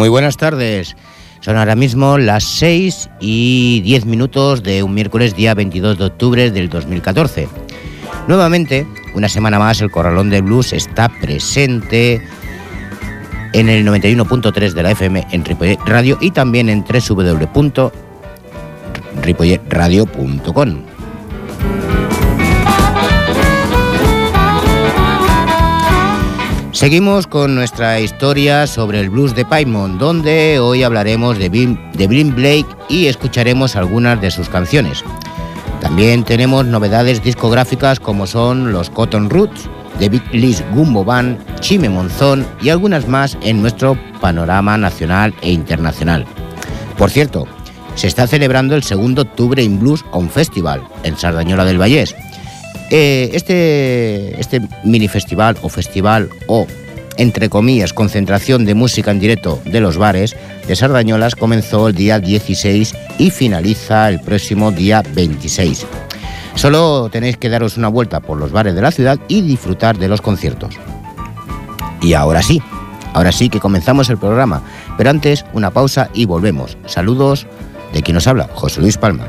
Muy buenas tardes. Son ahora mismo las 6 y 10 minutos de un miércoles día 22 de octubre del 2014. Nuevamente, una semana más, el Corralón de Blues está presente en el 91.3 de la FM en Ripollet Radio y también en www.ripolletradio.com. Seguimos con nuestra historia sobre el blues de Paimon, donde hoy hablaremos de Bill, Blake y escucharemos algunas de sus canciones. También tenemos novedades discográficas como son los Cotton Roots, The Big Liz Gumbo Band, Chime Monzón y algunas más en nuestro panorama nacional e internacional. Por cierto, se está celebrando el segundo Octubre in Blues On Festival en Sardañola del Vallés eh, este, este mini festival o festival o, entre comillas, concentración de música en directo de los bares de Sardañolas comenzó el día 16 y finaliza el próximo día 26. Solo tenéis que daros una vuelta por los bares de la ciudad y disfrutar de los conciertos. Y ahora sí, ahora sí que comenzamos el programa, pero antes una pausa y volvemos. Saludos de quien nos habla, José Luis Palma.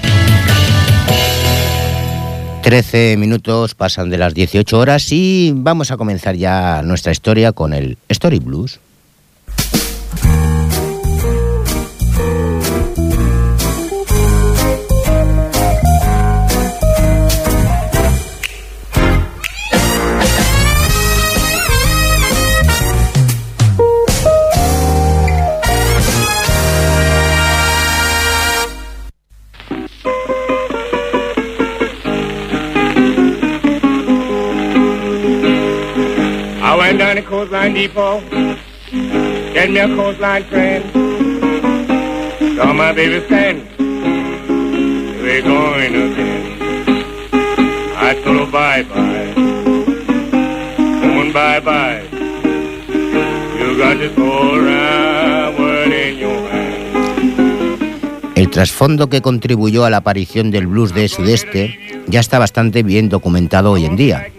13 minutos pasan de las 18 horas y vamos a comenzar ya nuestra historia con el Story Blues. Coastline depot. Get me a coastline train. Saw my baby stand. We're going again. I told her bye bye. Woman bye bye. You got this whole round world in your. El trasfondo que contribuyó a la aparición del blues de Sudeste ya está bastante bien documentado hoy en día.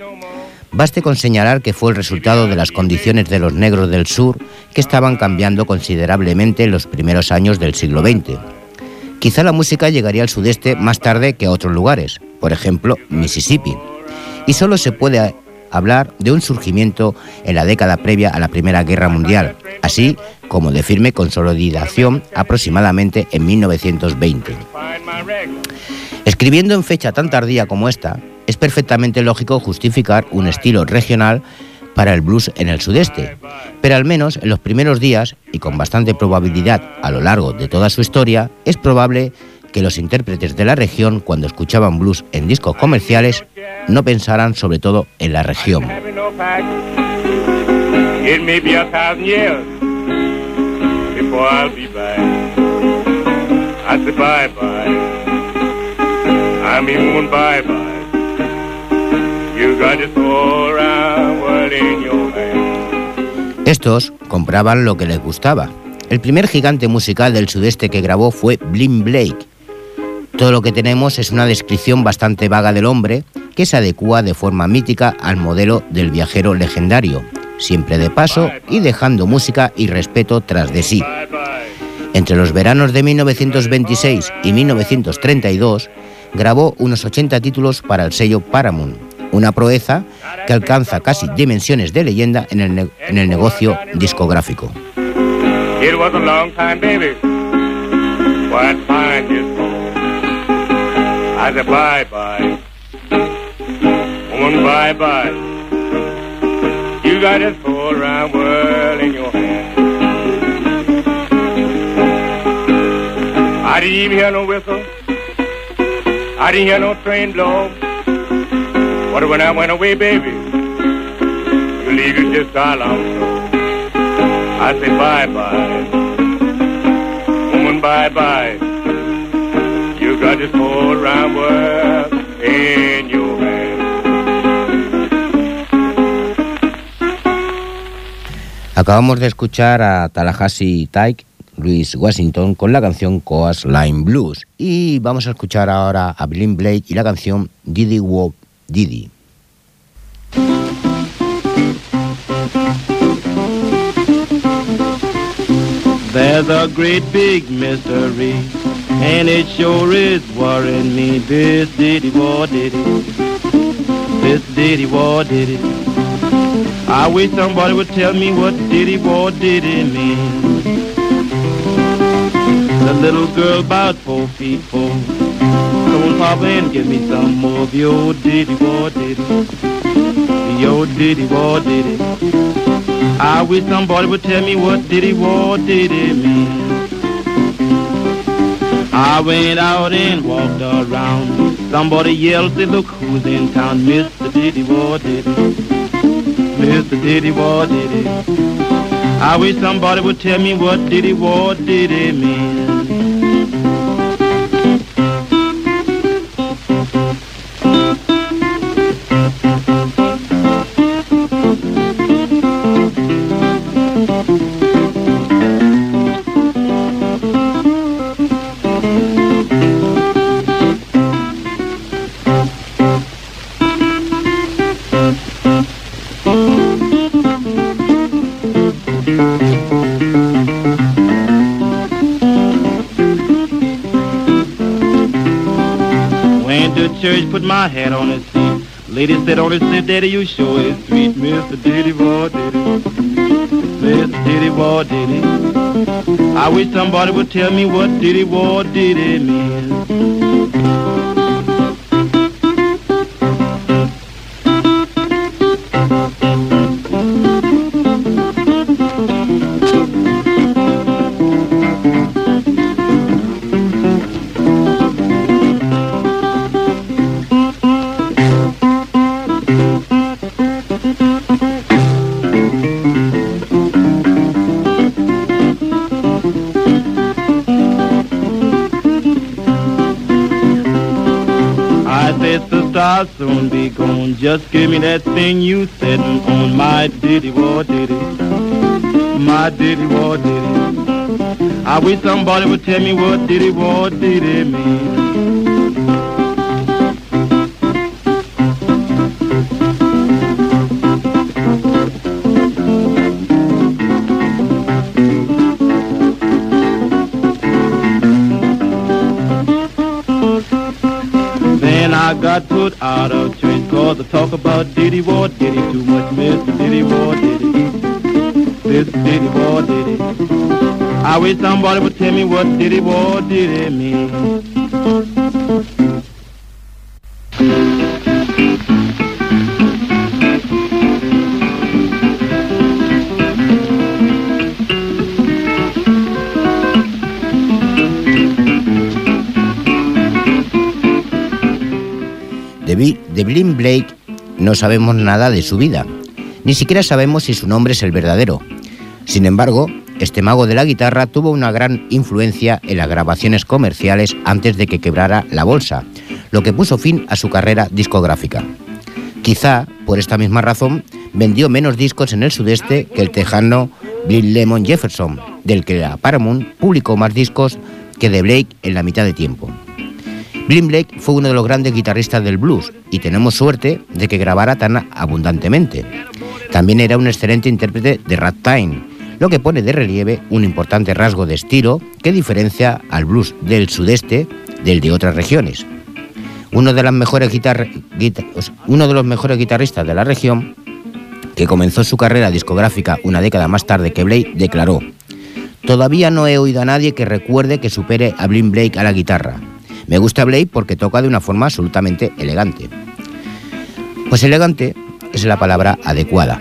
Baste con señalar que fue el resultado de las condiciones de los negros del sur que estaban cambiando considerablemente en los primeros años del siglo XX. Quizá la música llegaría al sudeste más tarde que a otros lugares, por ejemplo Mississippi, y solo se puede hablar de un surgimiento en la década previa a la Primera Guerra Mundial, así como de firme consolidación aproximadamente en 1920. Escribiendo en fecha tan tardía como esta, es perfectamente lógico justificar un estilo regional para el blues en el sudeste, pero al menos en los primeros días, y con bastante probabilidad a lo largo de toda su historia, es probable que los intérpretes de la región, cuando escuchaban blues en discos comerciales, no pensaran sobre todo en la región. Estos compraban lo que les gustaba. El primer gigante musical del sudeste que grabó fue Blim Blake. Todo lo que tenemos es una descripción bastante vaga del hombre que se adecua de forma mítica al modelo del viajero legendario, siempre de paso y dejando música y respeto tras de sí. Entre los veranos de 1926 y 1932 grabó unos 80 títulos para el sello Paramount, una proeza que alcanza casi dimensiones de leyenda en el, en el negocio discográfico. Didn't hear no train blow. But when I went away, baby, you leave it just alone. So I say bye bye, woman, bye bye. You got this whole round world in your hand. Acabamos de escuchar a Tallahassee Tyke, Luis Washington, con la canción Coas Line Blues. Y vamos a escuchar ahora a Blin Blake y la canción Diddy Wop Diddy. There's a great big mystery, and it sure is worrying me. This diddy war diddy, this diddy war diddy. I wish somebody would tell me what diddy war diddy mean. The little girl about four feet four. Come on, Papa, and give me some more of your diddy war diddy. Your diddy war diddy. I wish somebody would tell me what diddy war diddy mean. I went out and walked around. Somebody yelled, say, look who's in town, Mr. Diddy War Diddy. Mr. Diddy War Diddy. I wish somebody would tell me what Diddy did Diddy mean. My hat on his seat. Lady said on his seat, Daddy, you sure is sweet, Mr. Diddy Boy Diddy. Mr. Diddy Boy Diddy. I wish somebody would tell me what Diddy Boy Diddy means. Just give me that thing you said on my diddy war diddy. My diddy war diddy. I wish somebody would tell me what diddy war diddy mean. Then I got put out of I talk about Diddy War Diddy too much, Mr. Diddy War Diddy. Mr. Diddy War Diddy. I wish somebody would tell me what Diddy War Diddy means. Blake no sabemos nada de su vida, ni siquiera sabemos si su nombre es el verdadero. Sin embargo, este mago de la guitarra tuvo una gran influencia en las grabaciones comerciales antes de que quebrara la bolsa, lo que puso fin a su carrera discográfica. Quizá por esta misma razón, vendió menos discos en el sudeste que el tejano Bill Lemon Jefferson, del que la Paramount publicó más discos que de Blake en la mitad de tiempo. Blind Blake fue uno de los grandes guitarristas del blues y tenemos suerte de que grabara tan abundantemente. También era un excelente intérprete de ragtime, lo que pone de relieve un importante rasgo de estilo que diferencia al blues del sudeste del de otras regiones. Uno de, los mejores guitarristas de la región, que comenzó su carrera discográfica una década más tarde que Blake, declaró, Todavía no he oído a nadie que recuerde que supere a Blind Blake a la guitarra. Me gusta Blake porque toca de una forma absolutamente elegante. Pues elegante es la palabra adecuada.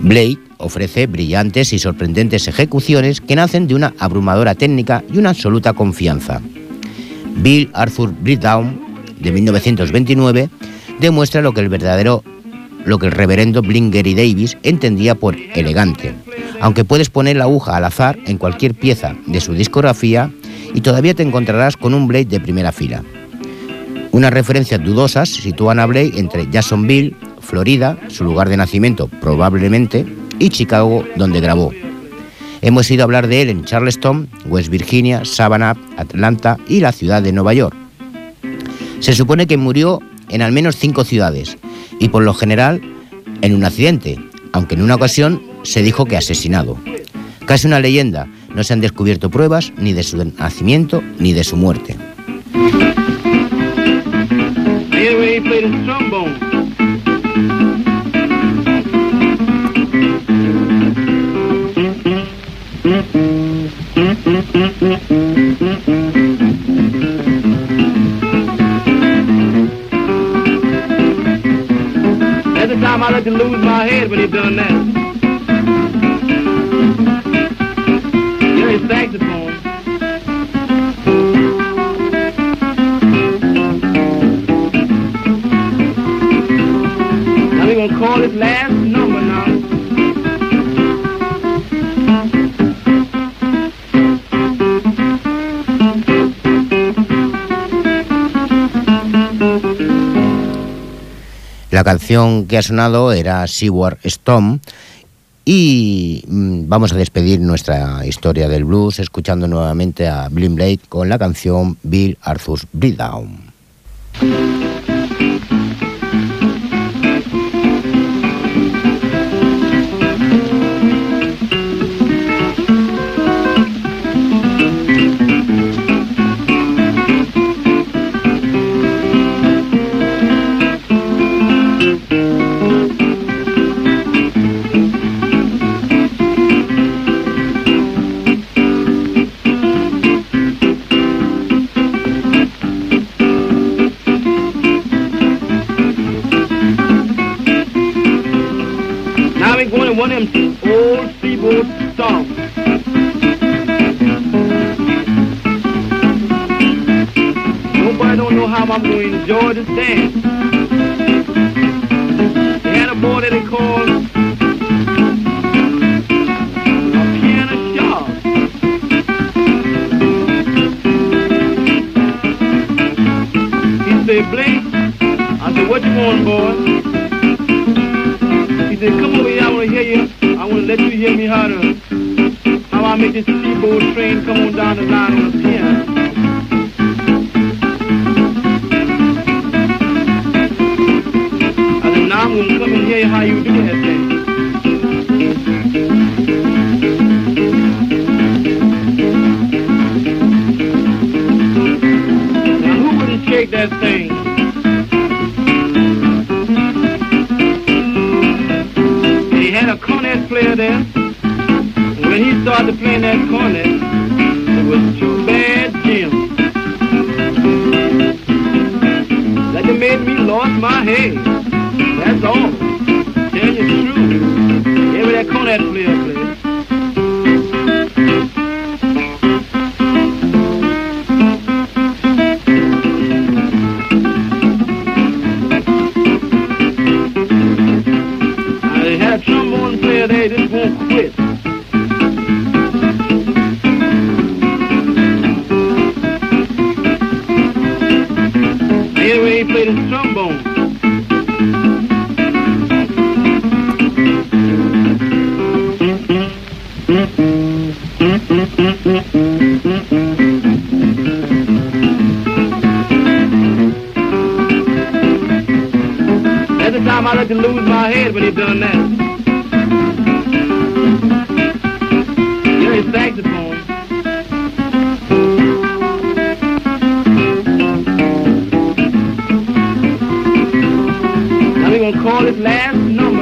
Blake ofrece brillantes y sorprendentes ejecuciones que nacen de una abrumadora técnica y una absoluta confianza. Bill Arthur Breakdown, de 1929, demuestra lo que el verdadero lo que el reverendo Blingery Davis entendía por elegante. Aunque puedes poner la aguja al azar en cualquier pieza de su discografía y todavía te encontrarás con un Blade de primera fila. Unas referencias dudosas sitúan a Blade entre Jacksonville, Florida, su lugar de nacimiento probablemente, y Chicago, donde grabó. Hemos ido a hablar de él en Charleston, West Virginia, Savannah, Atlanta y la ciudad de Nueva York. Se supone que murió en al menos cinco ciudades y por lo general en un accidente, aunque en una ocasión se dijo que asesinado. Casi una leyenda, no se han descubierto pruebas ni de su nacimiento ni de su muerte. His saxophone. Now we gonna call this last number now. La canción que ha sonado era Seaward Storm y mm, vamos a despedir nuestra historia del blues escuchando nuevamente a Blind Blade con la canción Bill Arthur's Breakdown. dance. Had a boy that they called a piano job. He said, Blake, I said, what you want, boy? He said, come over here, I want to hear you. I want to let you hear me how to, how I make this keyboard train come on down the line on the piano. I'm come and hear how you do that thing. Now who would have shake that thing? He had a cornet player there. When he started playing that cornet, it was too bad, Jim. That made me lost my head. That's. Tell you the truth. Every that Kodak player please. time I let to lose my head when he done that. Now we gonna call this last number.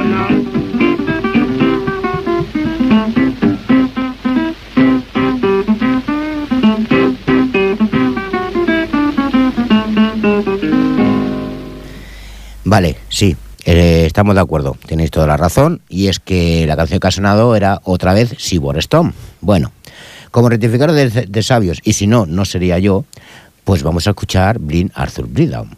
Vale. Eh, estamos de acuerdo, tenéis toda la razón, y es que la canción que ha sonado era otra vez Seaboard Stone. Bueno, como rectificador de, sabios, y si no, no sería yo, pues vamos a escuchar Blind Arthur Breakdown.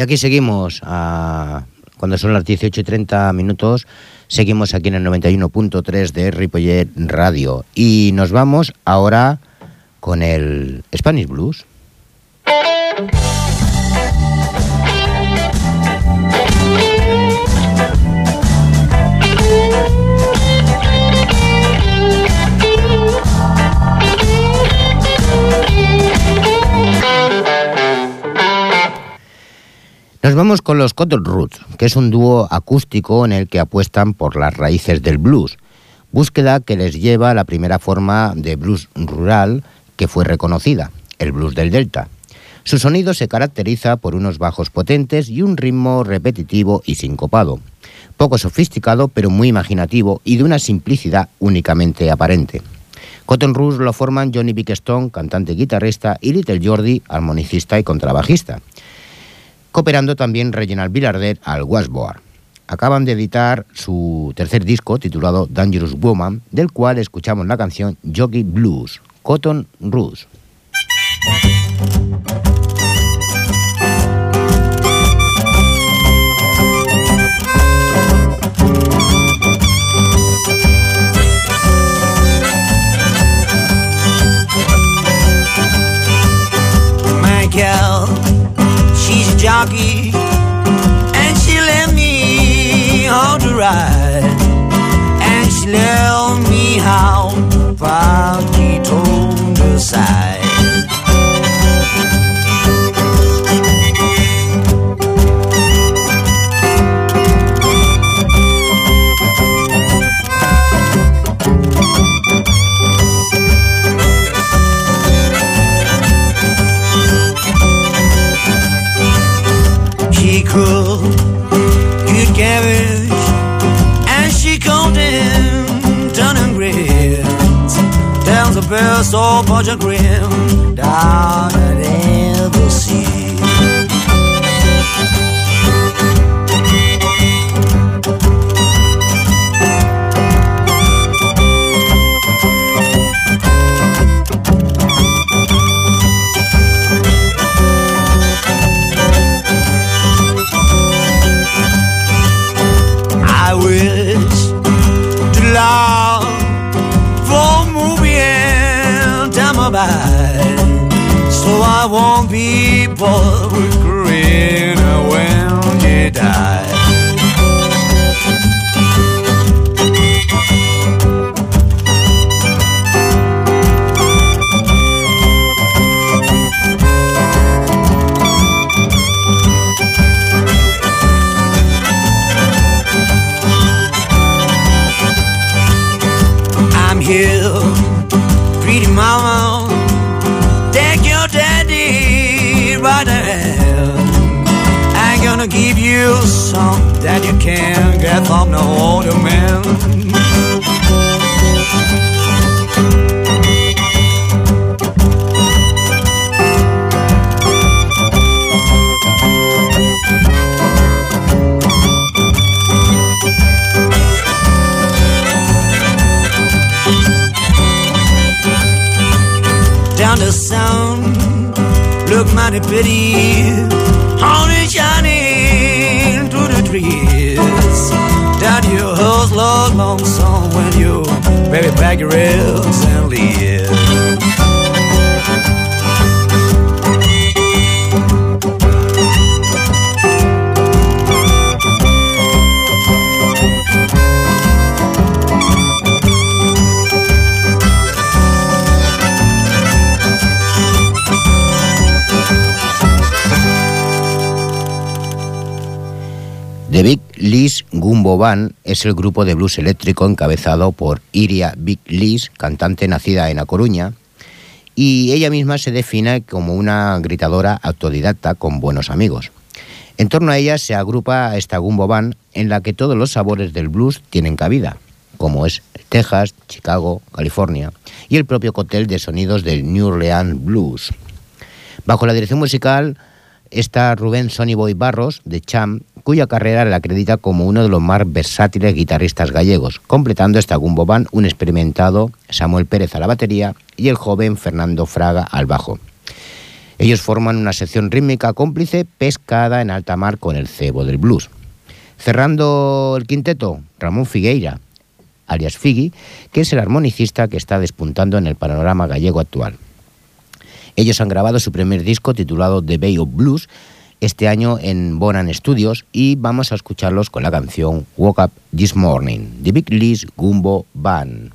Y aquí seguimos, a, cuando son las 18 y 30 minutos, seguimos aquí en el 91.3 de Ripollet Radio. Y nos vamos ahora con el Spanish Blues. Nos vamos con los Cotton Roots, que es un dúo acústico en el que apuestan por las raíces del blues, búsqueda que les lleva a la primera forma de blues rural que fue reconocida, el blues del Delta. Su sonido se caracteriza por unos bajos potentes y un ritmo repetitivo y sincopado, poco sofisticado pero muy imaginativo y de una simplicidad únicamente aparente. Cotton Roots lo forman Johnny Stone, cantante y guitarrista, y Little Jordi, armonicista y contrabajista cooperando también Reginald Villardet al Washboard. Acaban de editar su tercer disco titulado Dangerous Woman, del cual escuchamos la canción Jockey Blues, Cotton Roots. Jockey, and she let me on to ride, and she let me how cruel to cherish. And she called him turning grins. Tells the best old budget grin that I'd ever seen. I won't be bored with grin when you die. Some that you can't get from no older man. Down the sound, look mighty pretty baby pack your ribs and leave. The Big Lee's Gumbo Band es el grupo de blues eléctrico encabezado por Iria Big Lees, cantante nacida en A Coruña, y ella misma se define como una gritadora autodidacta con buenos amigos. En torno a ella se agrupa esta Gumbo Band en la que todos los sabores del blues tienen cabida, como es Texas, Chicago, California y el propio cóctel de sonidos del New Orleans Blues. Bajo la dirección musical está Rubén Sonnyboy Barros de Cham cuya carrera le acredita como uno de los más versátiles guitarristas gallegos, completando esta Gumbo Band un experimentado Samuel Pérez a la batería y el joven Fernando Fraga al bajo. Ellos forman una sección rítmica cómplice pescada en alta mar con el cebo del blues. Cerrando el quinteto, Ramón Figueira, alias Figui, que es el armonicista que está despuntando en el panorama gallego actual. Ellos han grabado su primer disco titulado The Bay of Blues, este año en Bonan Studios y vamos a escucharlos con la canción Woke Up This Morning, The Big Lee's Gumbo Band.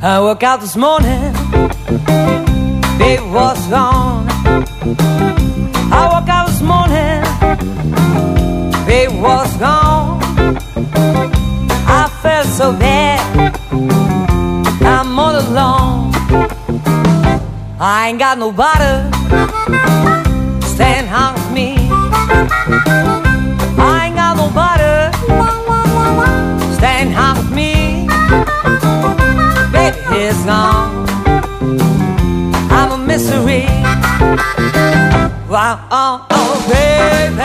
I woke up this morning it was gone. I woke up this morning, it was gone. I felt so bad, I'm all alone. I ain't got nobody stand with me. I ain't got nobody stand with me. Baby, it's gone misery. Wow, oh, oh, baby,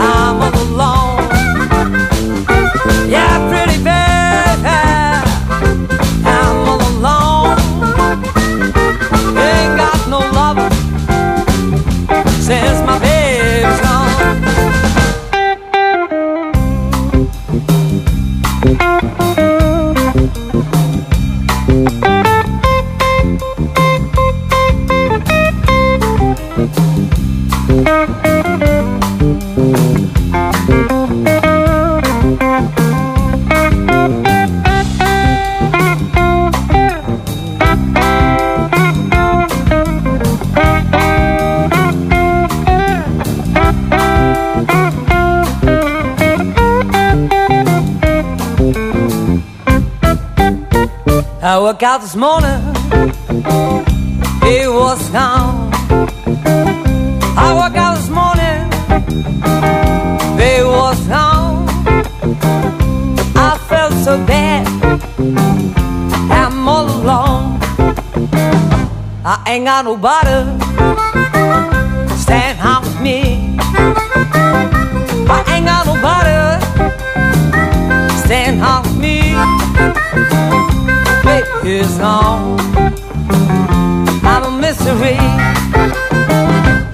I'm a woke out this morning, it was gone. I woke out this morning, it was gone. I felt so bad, I'm all alone. I ain't got nobody stand out with me. I ain't got nobody is gone. I'm a mystery.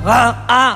Uh, uh,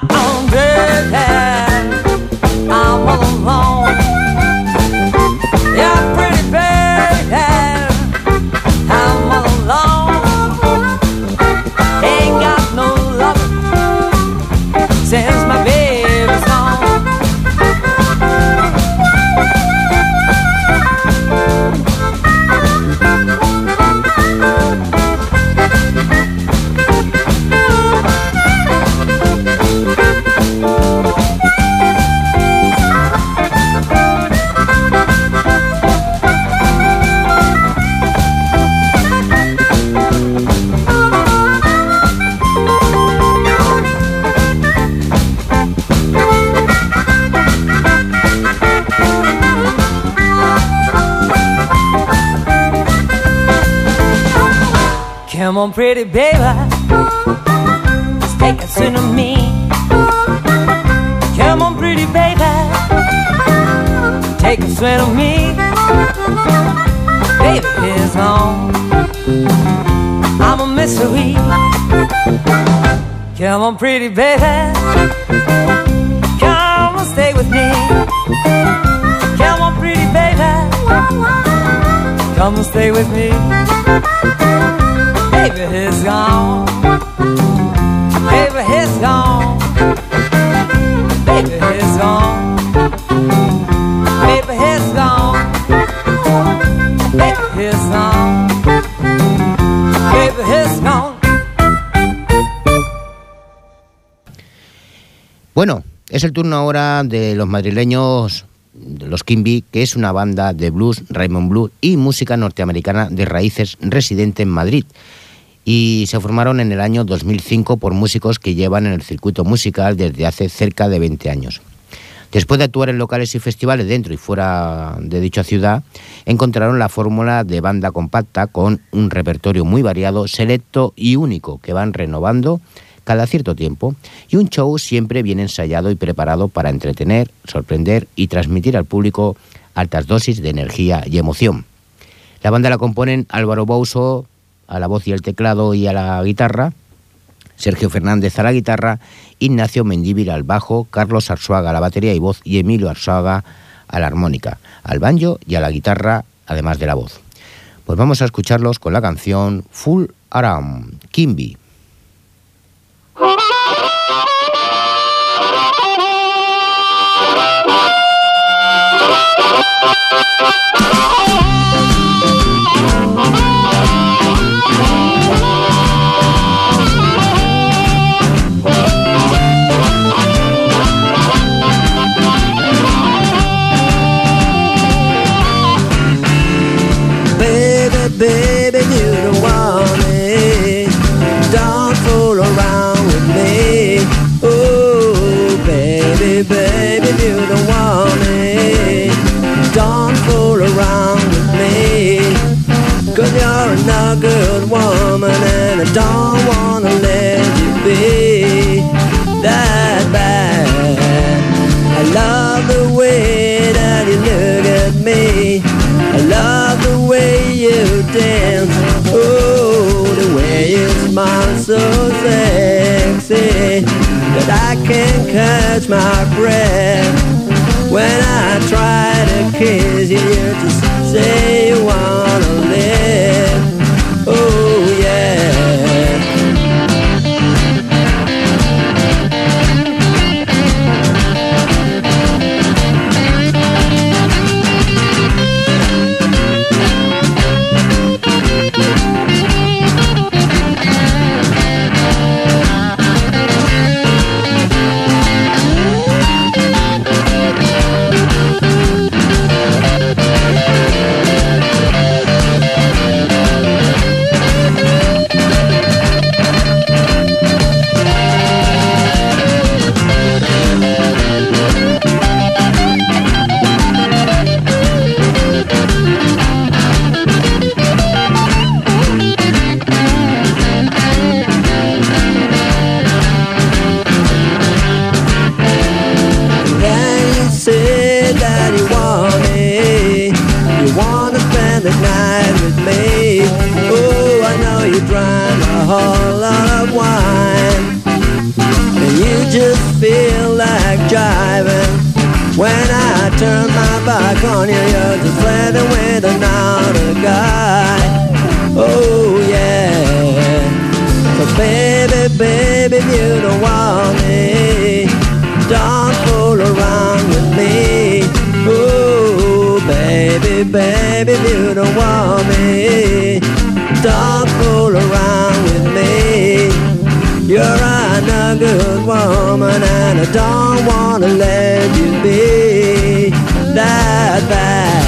pretty baby, take a swing of me. Come on, pretty baby, take a swing of me. Baby is on. I'm a mystery. Come on, pretty baby, come and stay with me. Come on, pretty baby, come and stay with me. Es el turno ahora de los madrileños, de los Kimby, que es una banda de blues, Raymond Blues y música norteamericana de raíces residente en Madrid. Y se formaron en el año 2005 por músicos que llevan en el circuito musical desde hace cerca de 20 años. Después de actuar en locales y festivales dentro y fuera de dicha ciudad, encontraron la fórmula de banda compacta con un repertorio muy variado, selecto y único que van renovando cada cierto tiempo y un show siempre bien ensayado y preparado para entretener, sorprender y transmitir al público altas dosis de energía y emoción. La banda la componen Álvaro Bouso a la voz y el teclado y a la guitarra, Sergio Fernández a la guitarra, Ignacio Mendívil al bajo, Carlos Arzuaga a la batería y voz y Emilio Arzuaga a la armónica, al banjo y a la guitarra, además de la voz. Pues vamos a escucharlos con la canción Full Aram, Kimby. Baby, and I don't wanna let you be that bad. I love the way that you look at me. I love the way you dance. Oh, the way you smile so sexy that I can't catch my breath. When I try to kiss you, you just say you wanna live. When I turn my back on you, you're just flirting with another guy. Oh, yeah. So baby, baby, you don't want me, don't fool around with me. Oh, baby, baby, you don't want me, don't fool around with me. You're good woman, and I don't wanna let you be that bad.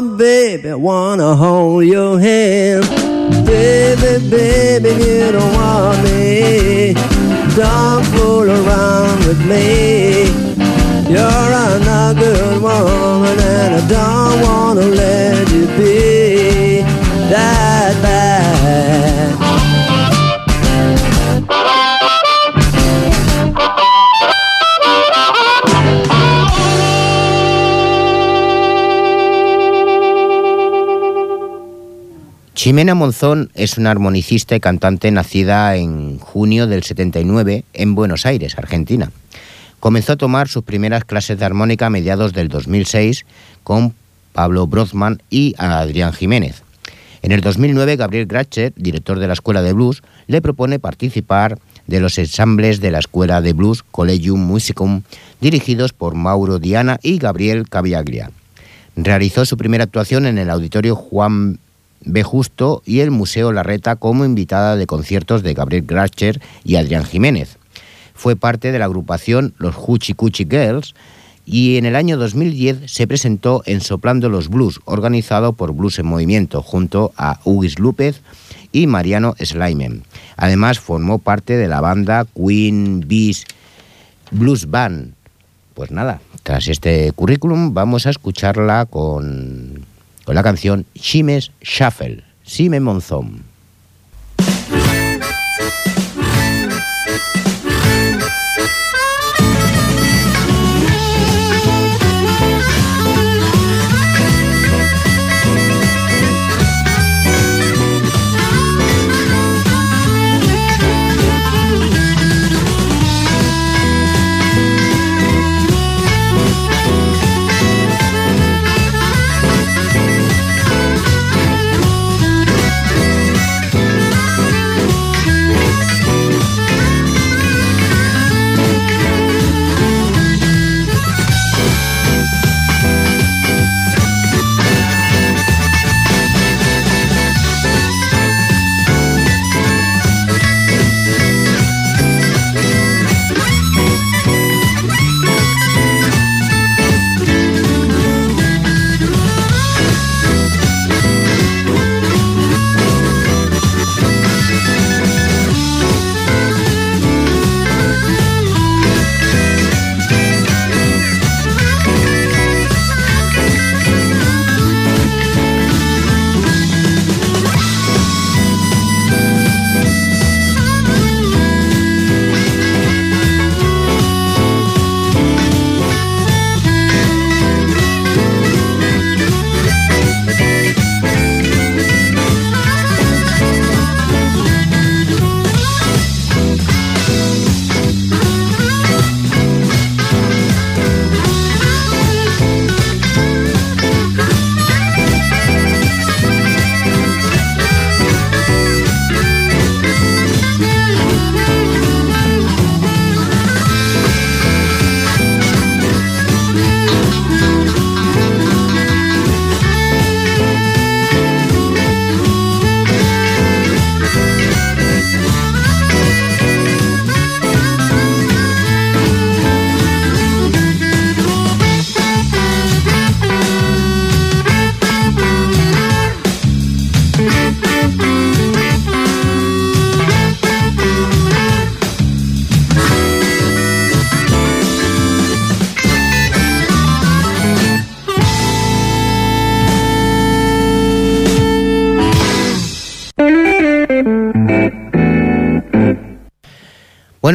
Baby, wanna hold your hand. Baby, baby, you don't want me. Don't fool around with me. You're a good woman, and I don't wanna let you be that bad. Ximena Monzón es una armonicista y cantante nacida en junio del 79 en Buenos Aires, Argentina. Comenzó a tomar sus primeras clases de armónica a mediados del 2006 con Pablo Brothman y Adrián Jiménez. En el 2009, Gabriel Gratcher, director de la Escuela de Blues, le propone participar de los ensambles de la Escuela de Blues Collegium Musicum, dirigidos por Mauro Diana y Gabriel Caviaglia. Realizó su primera actuación en el Auditorio Juan B. Justo y el Museo Larreta como invitada de conciertos de Gabriel Gratcher y Adrián Jiménez. Fue parte de la agrupación Los Huchi Cuchi Girls y en el año 2010 se presentó en Soplando los Blues, organizado por Blues en Movimiento, junto a Ugis López y Mariano Slimen. Además formó parte de la banda Queen Bees Blues Band. Pues nada, tras este currículum vamos a escucharla con, con la canción Chimes Shuffle, Sime Monzón.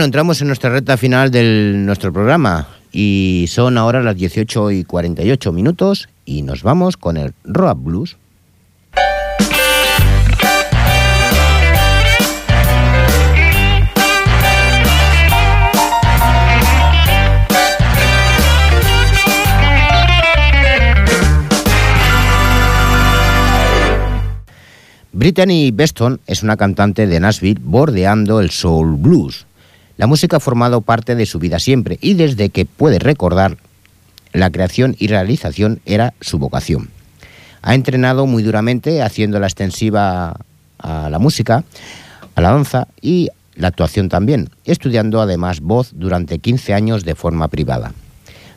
Entramos en nuestra recta final de nuestro programa y son ahora las 18 y 48 minutos y nos vamos con el Rock Blues. Brittany Beston es una cantante de Nashville bordeando el soul blues. La música ha formado parte de su vida siempre y desde que puede recordar, la creación y realización era su vocación. Ha entrenado muy duramente haciendo la extensiva a la música, a la danza y la actuación también, estudiando además voz durante 15 años de forma privada.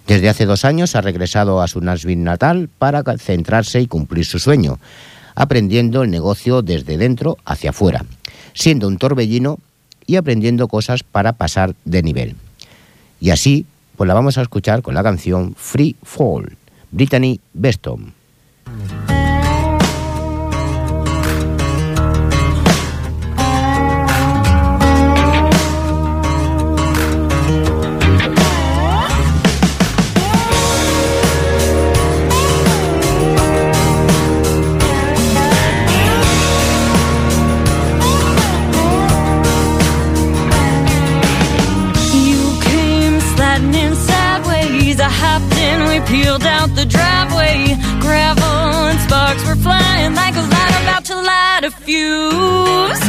Desde hace dos años ha regresado a su Nashville natal para centrarse y cumplir su sueño, aprendiendo el negocio desde dentro hacia afuera, siendo un torbellino y aprendiendo cosas para pasar de nivel. Y así, pues la vamos a escuchar con la canción Free Fall, Brittany Beston. Sparks were flying like a light about to light a fuse.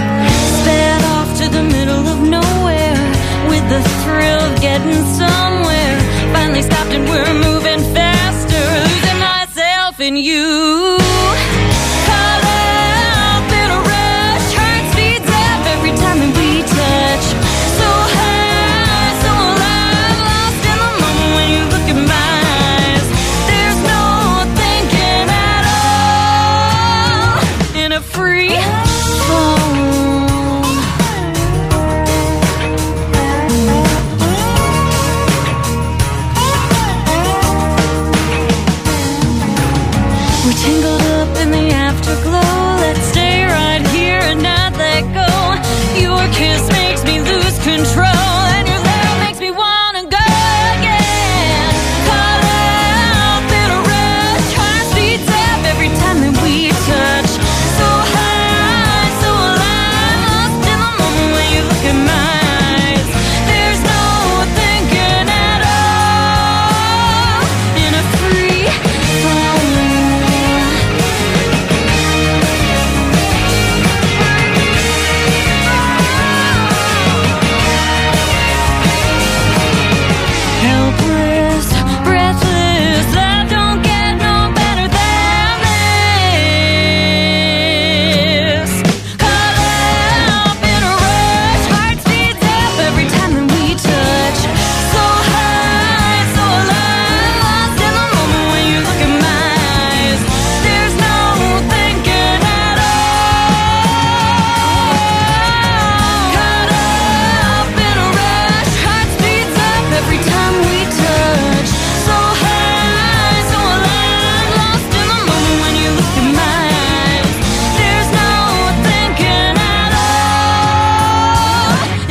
Sped off to the middle of nowhere with the thrill of getting somewhere. Finally stopped and we're moving faster, losing myself in you. Free fall.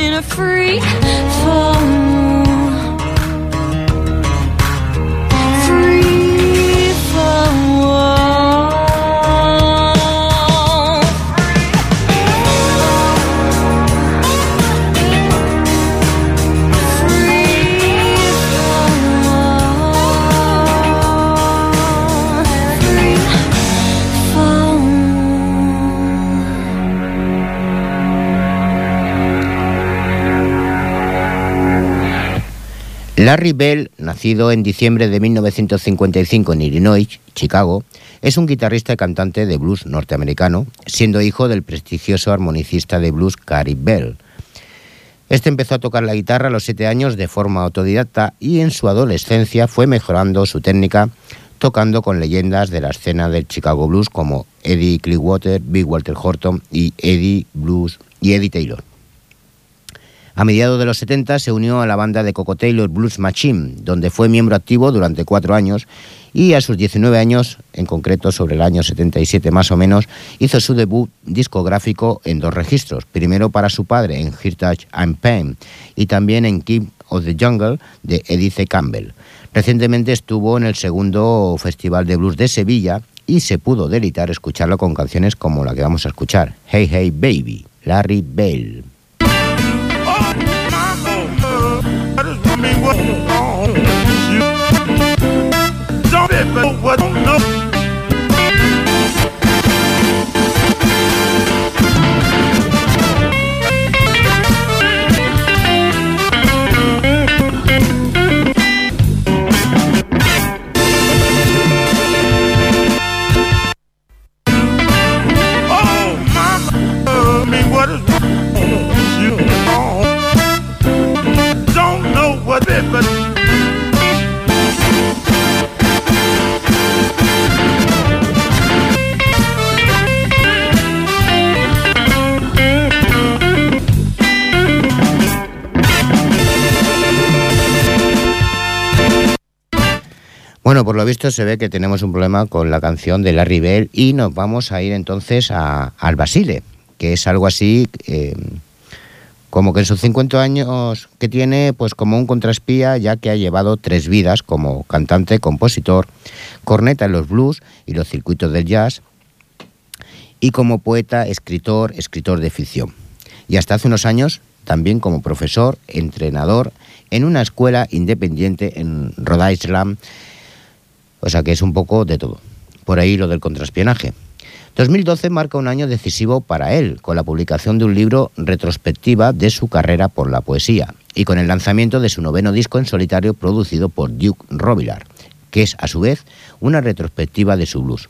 All in a free fall. Free Larry Bell, nacido en diciembre de 1955 en Illinois, Chicago, es un guitarrista y cantante de blues norteamericano, siendo hijo del prestigioso armonicista de blues Cary Bell. Este empezó a tocar la guitarra a los siete años de forma autodidacta y en su adolescencia fue mejorando su técnica tocando con leyendas de la escena del Chicago Blues como Eddie Clearwater, Big Walter Horton y Eddie Blues y Eddie Taylor. A mediados de los 70 se unió a la banda de Coco Taylor Blues Machine, donde fue miembro activo durante cuatro años y a sus 19 años, en concreto sobre el año 77 más o menos, hizo su debut discográfico en dos registros, primero para su padre en Heritage and Pain y también en King of the Jungle de Edith Campbell. Recientemente estuvo en el segundo Festival de Blues de Sevilla y se pudo deleitar escucharlo con canciones como la que vamos a escuchar, Hey Hey Baby, Larry Bell. what? Visto se ve que tenemos un problema con la canción de Larry Bell y nos vamos a ir entonces a- al Basile, que es algo así eh, como que en sus 50 años que tiene, pues como un contraespía, ya que ha llevado tres vidas como cantante, compositor, corneta en los blues y los circuitos del jazz, y como poeta, escritor, escritor de ficción. Y hasta hace unos años también como profesor, entrenador en una escuela independiente en Rhode Island, o sea que es un poco de todo. Por ahí lo del contraespionaje. 2012 marca un año decisivo para él, con la publicación de un libro retrospectiva de su carrera por la poesía y con el lanzamiento de su noveno disco en solitario producido por Duke Robillard, que es a su vez una retrospectiva de su blues.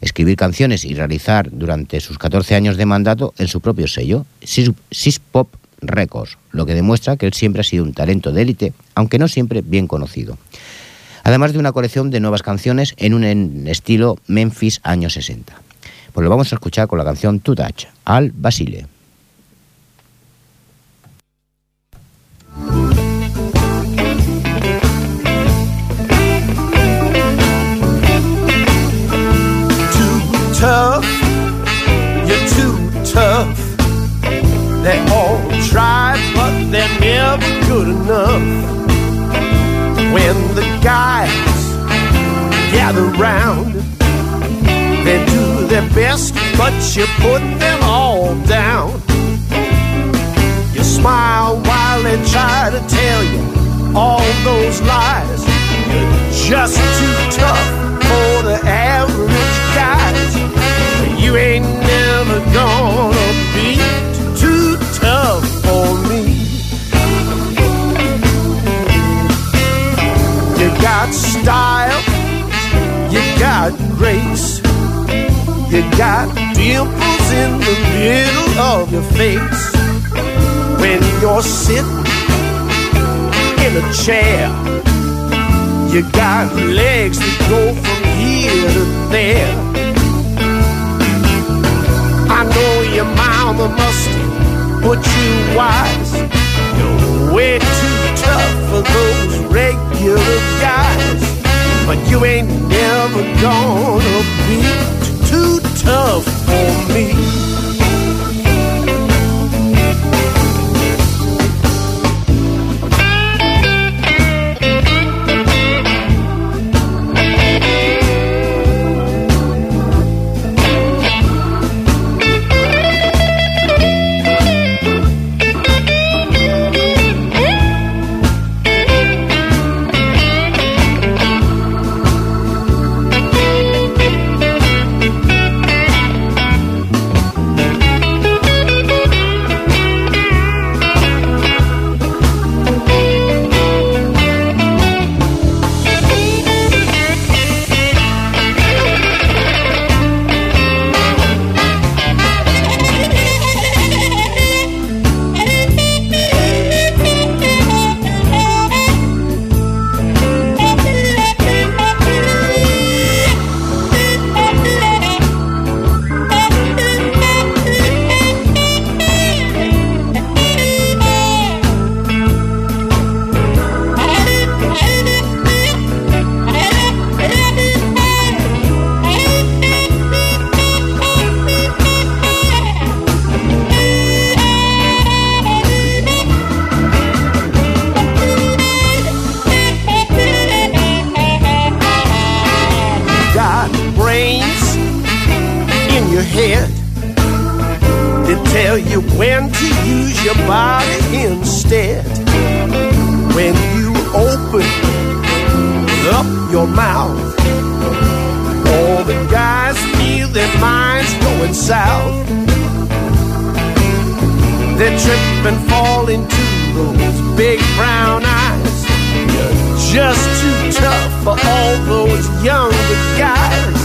Escribir canciones y realizar durante sus 14 años de mandato en su propio sello, Sis Pop Records, lo que demuestra que él siempre ha sido un talento de élite, aunque no siempre bien conocido. Además de una colección de nuevas canciones en un estilo Memphis años 60. Pues lo vamos a escuchar con la canción To Touch, al Basile. When the guys gather round, they do their best, but you put them all down. You smile while they try to tell you all those lies. You're just too tough for the average guys. You ain't never gonna got style, you got grace, you got dimples in the middle of your face. When you're sitting in a chair, you got legs that go from here to there. I know your mama must put you wise. You ain't never gonna be too tough and fall into those big brown eyes. You're just too tough for all those younger guys.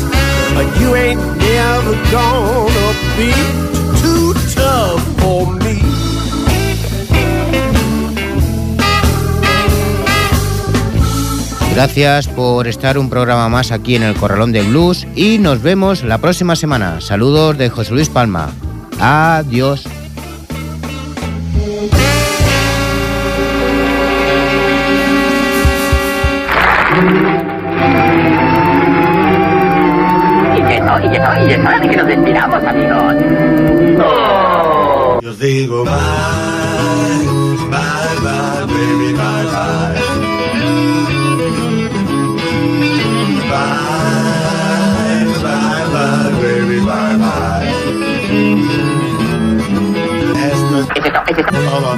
But you ain't never gonna be too tough for me. Gracias por estar un programa más aquí en el Corralón de Blues y nos vemos la próxima semana. Saludos de José Luis Palma. Adiós. Yo digo bye, bye, bye, baby, bye, bye. Bye, bye, bye, baby, bye, bye. Es nuestro Es esto, es esto. todo